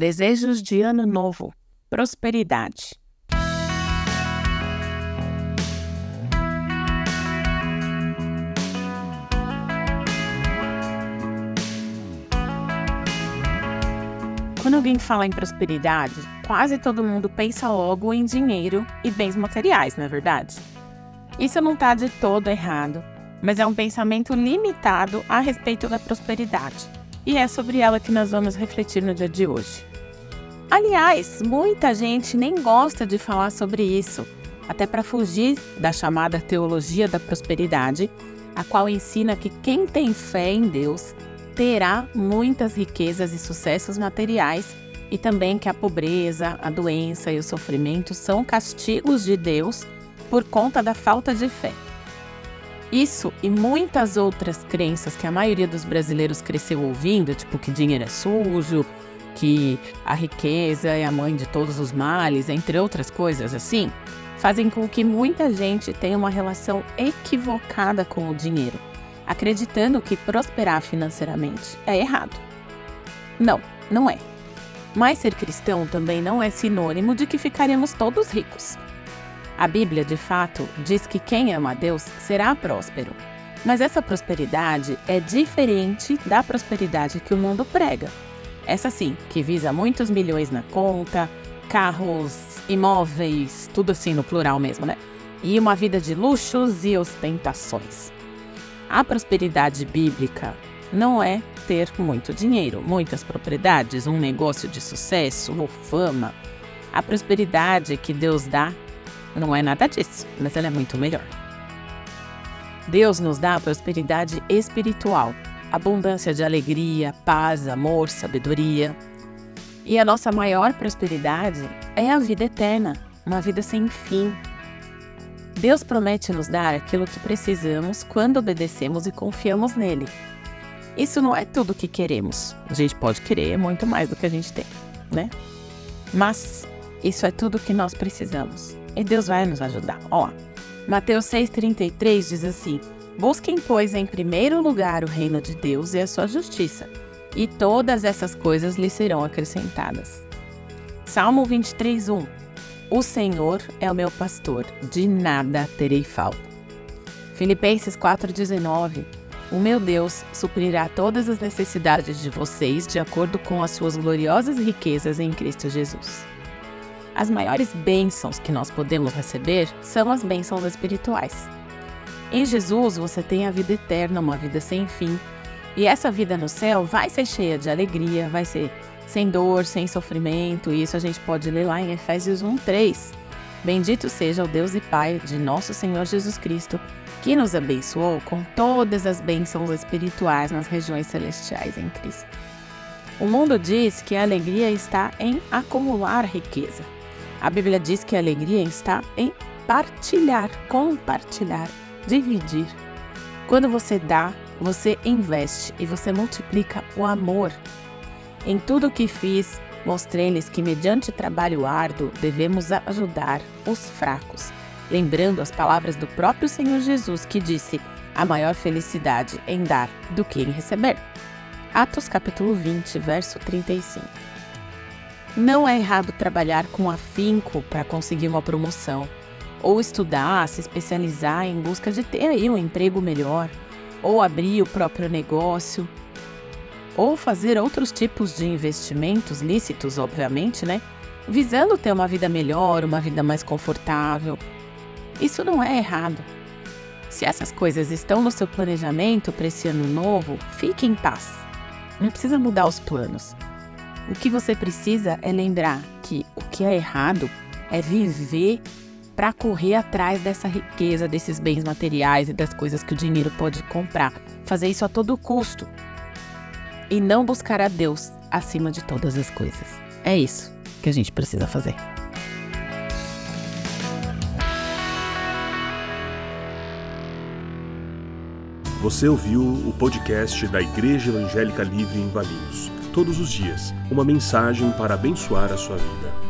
Desejos de Ano Novo. Prosperidade. Quando alguém fala em prosperidade, quase todo mundo pensa logo em dinheiro e bens materiais, não é verdade? Isso não está de todo errado, mas é um pensamento limitado a respeito da prosperidade. E é sobre ela que nós vamos refletir no dia de hoje. Aliás, muita gente nem gosta de falar sobre isso, até para fugir da chamada teologia da prosperidade, a qual ensina que quem tem fé em Deus terá muitas riquezas e sucessos materiais e também que a pobreza, a doença e o sofrimento são castigos de Deus por conta da falta de fé. Isso e muitas outras crenças que a maioria dos brasileiros cresceu ouvindo, tipo que dinheiro é sujo, que a riqueza é a mãe de todos os males, entre outras coisas assim, fazem com que muita gente tenha uma relação equivocada com o dinheiro, acreditando que prosperar financeiramente é errado. Não, não é. Mas ser cristão também não é sinônimo de que ficaremos todos ricos. A Bíblia, de fato, diz que quem ama a Deus será próspero. Mas essa prosperidade é diferente da prosperidade que o mundo prega. Essa sim, que visa muitos milhões na conta, carros, imóveis, tudo assim no plural mesmo, né? E uma vida de luxos e ostentações. A prosperidade bíblica não é ter muito dinheiro, muitas propriedades, um negócio de sucesso ou fama. A prosperidade que Deus dá não é nada disso, mas ela é muito melhor. Deus nos dá a prosperidade espiritual, abundância de alegria, paz, amor, sabedoria. E a nossa maior prosperidade é a vida eterna, uma vida sem fim. Deus promete nos dar aquilo que precisamos quando obedecemos e confiamos nele. Isso não é tudo que queremos. A gente pode querer muito mais do que a gente tem, né? Mas isso é tudo que nós precisamos. E Deus vai nos ajudar. Ó, Mateus 6,33 diz assim: Busquem, pois, em primeiro lugar o reino de Deus e a sua justiça, e todas essas coisas lhe serão acrescentadas. Salmo 23:1 O Senhor é o meu pastor, de nada terei falta. Filipenses 4:19 O meu Deus suprirá todas as necessidades de vocês de acordo com as suas gloriosas riquezas em Cristo Jesus. As maiores bênçãos que nós podemos receber são as bênçãos espirituais. Em Jesus você tem a vida eterna, uma vida sem fim. E essa vida no céu vai ser cheia de alegria, vai ser sem dor, sem sofrimento. E isso a gente pode ler lá em Efésios 1:3. Bendito seja o Deus e Pai de nosso Senhor Jesus Cristo, que nos abençoou com todas as bênçãos espirituais nas regiões celestiais em Cristo. O mundo diz que a alegria está em acumular riqueza. A Bíblia diz que a alegria está em partilhar, compartilhar dividir. Quando você dá, você investe e você multiplica o amor. Em tudo o que fiz, mostrei-lhes que, mediante trabalho árduo, devemos ajudar os fracos, lembrando as palavras do próprio Senhor Jesus que disse: a maior felicidade em dar do que em receber. Atos capítulo 20, verso 35. Não é errado trabalhar com afinco para conseguir uma promoção ou estudar, se especializar em busca de ter aí um emprego melhor, ou abrir o próprio negócio, ou fazer outros tipos de investimentos lícitos, obviamente, né? Visando ter uma vida melhor, uma vida mais confortável. Isso não é errado. Se essas coisas estão no seu planejamento para esse ano novo, fique em paz. Não precisa mudar os planos. O que você precisa é lembrar que o que é errado é viver para correr atrás dessa riqueza, desses bens materiais e das coisas que o dinheiro pode comprar. Fazer isso a todo custo. E não buscar a Deus acima de todas as coisas. É isso que a gente precisa fazer. Você ouviu o podcast da Igreja Evangélica Livre em Valinhos. Todos os dias, uma mensagem para abençoar a sua vida